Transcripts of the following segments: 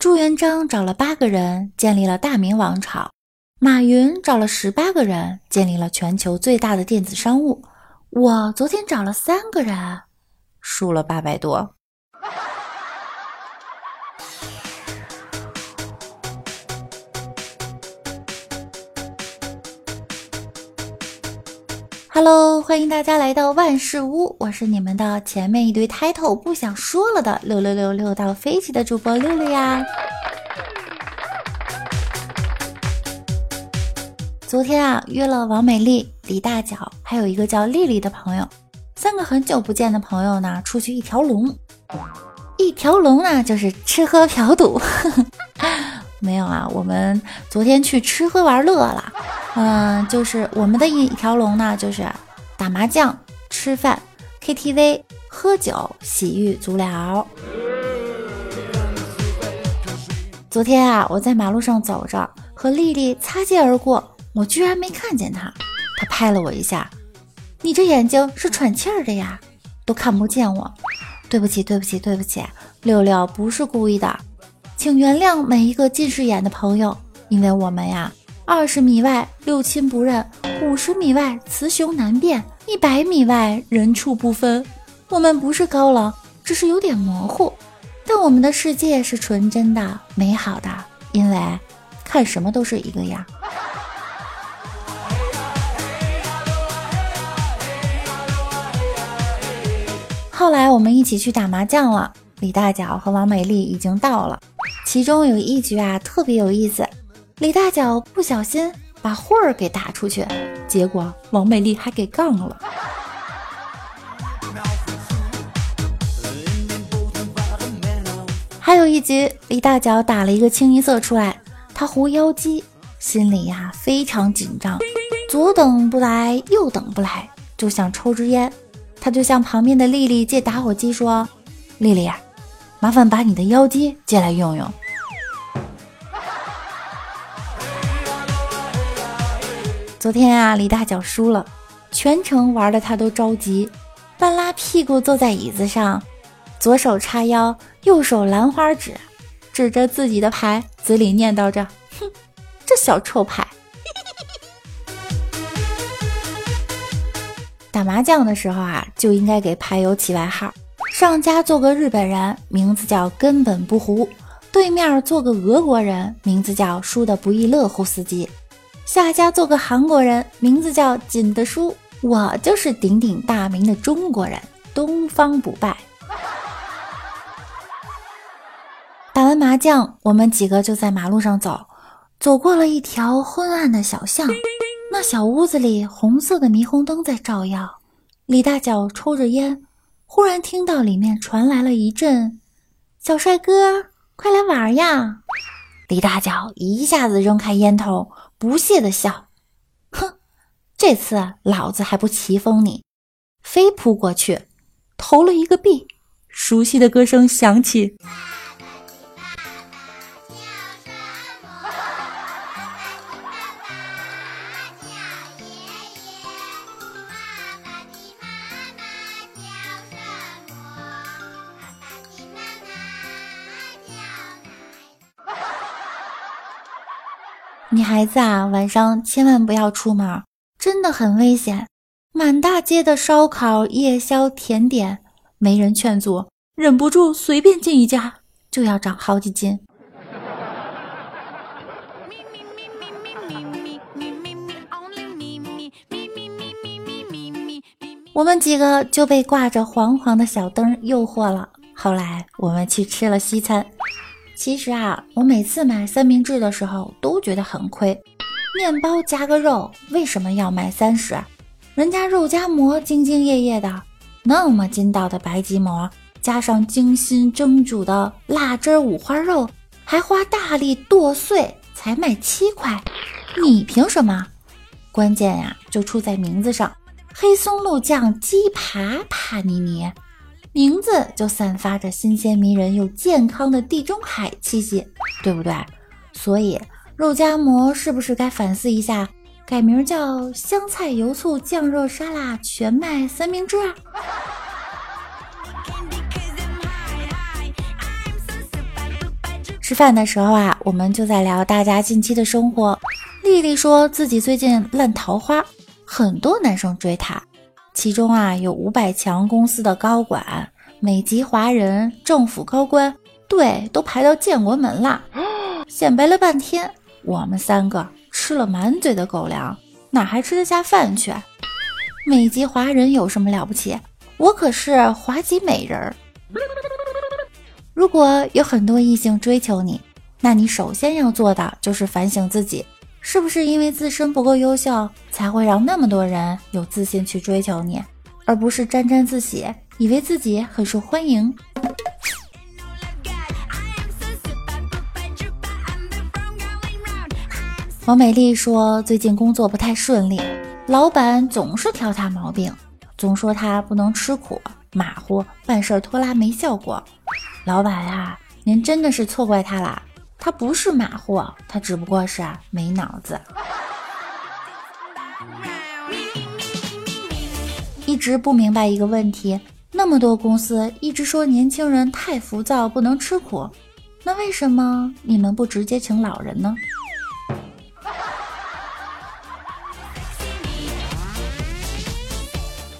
朱元璋找了八个人建立了大明王朝，马云找了十八个人建立了全球最大的电子商务。我昨天找了三个人，输了八百多。Hello，欢迎大家来到万事屋，我是你们的前面一堆 title 不想说了的六六六六到飞起的主播六六呀。昨天啊，约了王美丽、李大脚，还有一个叫丽丽的朋友，三个很久不见的朋友呢，出去一条龙。一条龙呢，就是吃喝嫖赌。没有啊，我们昨天去吃喝玩乐了。嗯，就是我们的一条龙呢，就是打麻将、吃饭、KTV、喝酒、洗浴、足疗。昨天啊，我在马路上走着，和丽丽擦肩而过，我居然没看见她，她拍了我一下：“你这眼睛是喘气儿的呀，都看不见我。”对不起，对不起，对不起，六六不是故意的，请原谅每一个近视眼的朋友，因为我们呀。二十米外六亲不认，五十米外雌雄难辨，一百米外人畜不分。我们不是高冷，只是有点模糊，但我们的世界是纯真的、美好的，因为看什么都是一个样。后来我们一起去打麻将了，李大脚和王美丽已经到了，其中有一局啊特别有意思。李大脚不小心把慧儿给打出去，结果王美丽还给杠了。还有一局，李大脚打了一个清一色出来，他胡妖姬，心里呀非常紧张，左等不来，右等不来，就想抽支烟。他就向旁边的丽丽借打火机说：“丽丽，麻烦把你的妖姬借来用用。”昨天啊，李大脚输了，全程玩的他都着急，半拉屁股坐在椅子上，左手叉腰，右手兰花指，指着自己的牌，嘴里念叨着：“哼，这小臭牌。” 打麻将的时候啊，就应该给牌友起外号。上家做个日本人，名字叫根本不胡；对面做个俄国人，名字叫输的不亦乐乎司机。下家做个韩国人，名字叫锦的书。我就是鼎鼎大名的中国人，东方不败。打完麻将，我们几个就在马路上走，走过了一条昏暗的小巷。那小屋子里，红色的霓虹灯在照耀。李大脚抽着烟，忽然听到里面传来了一阵：“小帅哥，快来玩呀！”李大脚一下子扔开烟头。不屑的笑，哼，这次老子还不棋封你！飞扑过去，投了一个币，熟悉的歌声响起。女孩子啊，晚上千万不要出门，真的很危险。满大街的烧烤、夜宵、甜点，没人劝阻，忍不住随便进一家就要长好几斤。我们几个就被挂着黄黄的小灯诱惑了。后来我们去吃了西餐。其实啊，我每次买三明治的时候都觉得很亏。面包加个肉，为什么要卖三十？人家肉夹馍兢兢业业的，那么筋道的白吉馍，加上精心蒸煮的辣汁五花肉，还花大力剁碎，才卖七块。你凭什么？关键呀，就出在名字上，黑松露酱鸡扒帕尼尼。名字就散发着新鲜迷人又健康的地中海气息，对不对？所以肉夹馍是不是该反思一下，改名叫香菜油醋酱肉沙拉全麦三明治啊？吃饭的时候啊，我们就在聊大家近期的生活。丽丽说自己最近烂桃花，很多男生追她，其中啊有五百强公司的高管、美籍华人、政府高官，对，都排到建国门啦。显摆了半天，我们三个吃了满嘴的狗粮，哪还吃得下饭去？美籍华人有什么了不起？我可是华籍美人儿。如果有很多异性追求你，那你首先要做的就是反省自己，是不是因为自身不够优秀，才会让那么多人有自信去追求你，而不是沾沾自喜，以为自己很受欢迎。王美丽说，最近工作不太顺利，老板总是挑她毛病，总说她不能吃苦、马虎、办事拖拉没效果。老板呀，您真的是错怪她了，他不是马虎，他只不过是没脑子。一直不明白一个问题，那么多公司一直说年轻人太浮躁，不能吃苦，那为什么你们不直接请老人呢？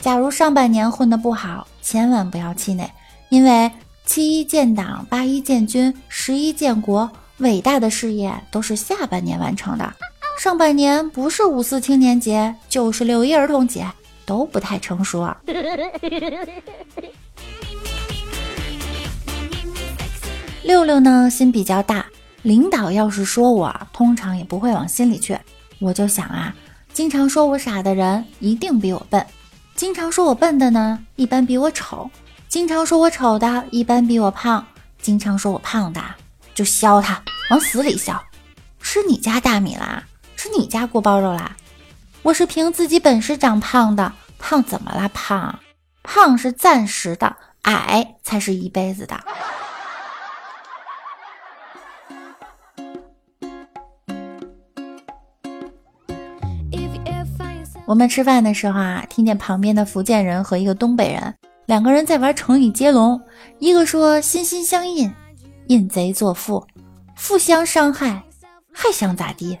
假如上半年混得不好，千万不要气馁，因为。七一建党，八一建军，十一建国，伟大的事业都是下半年完成的。上半年不是五四青年节，就是六一儿童节，都不太成熟。六六呢，心比较大，领导要是说我，通常也不会往心里去。我就想啊，经常说我傻的人，一定比我笨；经常说我笨的呢，一般比我丑。经常说我丑的，一般比我胖；经常说我胖的，就削他，往死里削。吃你家大米啦，吃你家锅包肉啦。我是凭自己本事长胖的，胖怎么了？胖，胖是暂时的，矮才是一辈子的。我们吃饭的时候啊，听见旁边的福建人和一个东北人。两个人在玩成语接龙，一个说心心相印，印贼作父，互相伤害，还想咋地？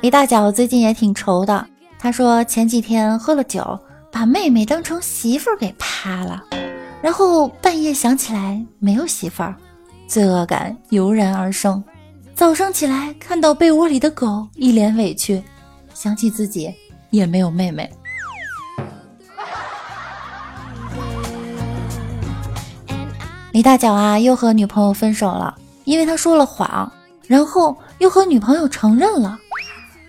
李大脚最近也挺愁的，他说前几天喝了酒，把妹妹当成媳妇儿给趴了，然后半夜想起来没有媳妇儿，罪恶感油然而生。早上起来看到被窝里的狗，一脸委屈，想起自己。也没有妹妹。李大脚啊，又和女朋友分手了，因为他说了谎，然后又和女朋友承认了。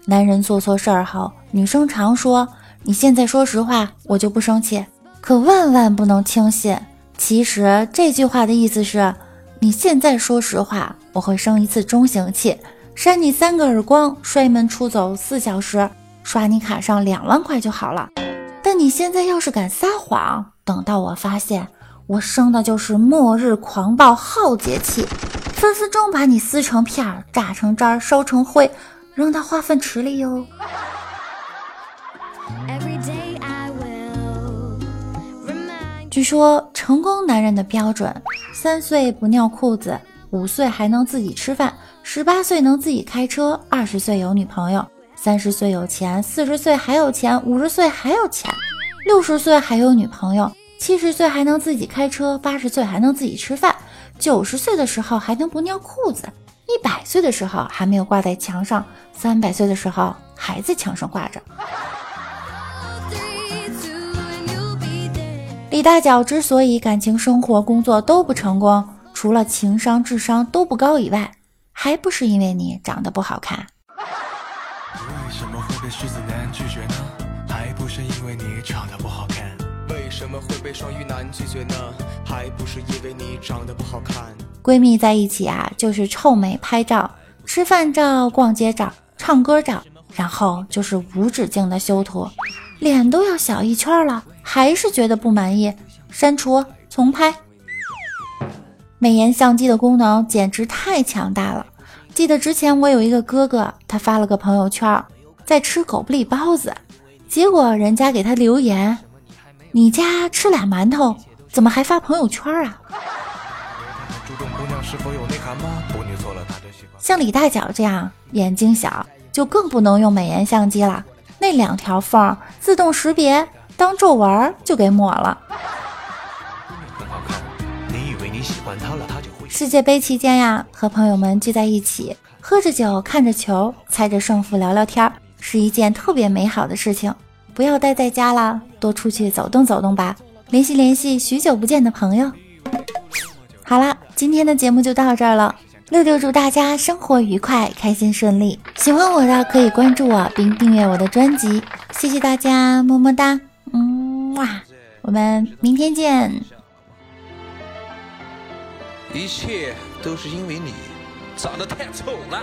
男人做错事儿后，女生常说：“你现在说实话，我就不生气。”可万万不能轻信。其实这句话的意思是：你现在说实话，我会生一次中型气，扇你三个耳光，摔门出走四小时。刷你卡上两万块就好了，但你现在要是敢撒谎，等到我发现，我生的就是末日狂暴浩劫气，分分钟把你撕成片儿、榨成渣儿、烧成灰，扔到化粪池里哟。据说成功男人的标准：三岁不尿裤子，五岁还能自己吃饭，十八岁能自己开车，二十岁有女朋友。三十岁有钱，四十岁还有钱，五十岁还有钱，六十岁还有女朋友，七十岁还能自己开车，八十岁还能自己吃饭，九十岁的时候还能不尿裤子，一百岁的时候还没有挂在墙上，三百岁的时候还在墙上挂着。李大脚之所以感情生活、工作都不成功，除了情商、智商都不高以外，还不是因为你长得不好看。为什么会被狮子男拒绝呢？还不是因为你长得不好看。为什么会被双鱼男拒绝呢？还不是因为你长得不好看。闺蜜在一起啊，就是臭美拍照、吃饭照、逛街照、唱歌照，然后就是无止境的修图，脸都要小一圈了，还是觉得不满意，删除重拍。美颜相机的功能简直太强大了。记得之前我有一个哥哥，他发了个朋友圈。在吃狗不理包子，结果人家给他留言：“你家吃俩馒头，怎么还发朋友圈啊？像李大脚这样眼睛小，就更不能用美颜相机了。那两条缝自动识别，当皱纹就给抹了。世界杯期间呀，和朋友们聚在一起，喝着酒，看着球，猜着胜负，聊聊天，是一件特别美好的事情。不要待在家了，多出去走动走动吧，联系联系许久不见的朋友。好啦，今天的节目就到这儿了。六六祝大家生活愉快，开心顺利。喜欢我的可以关注我并订阅我的专辑，谢谢大家，么么哒，嗯哇，我们明天见。一切都是因为你长得太丑了。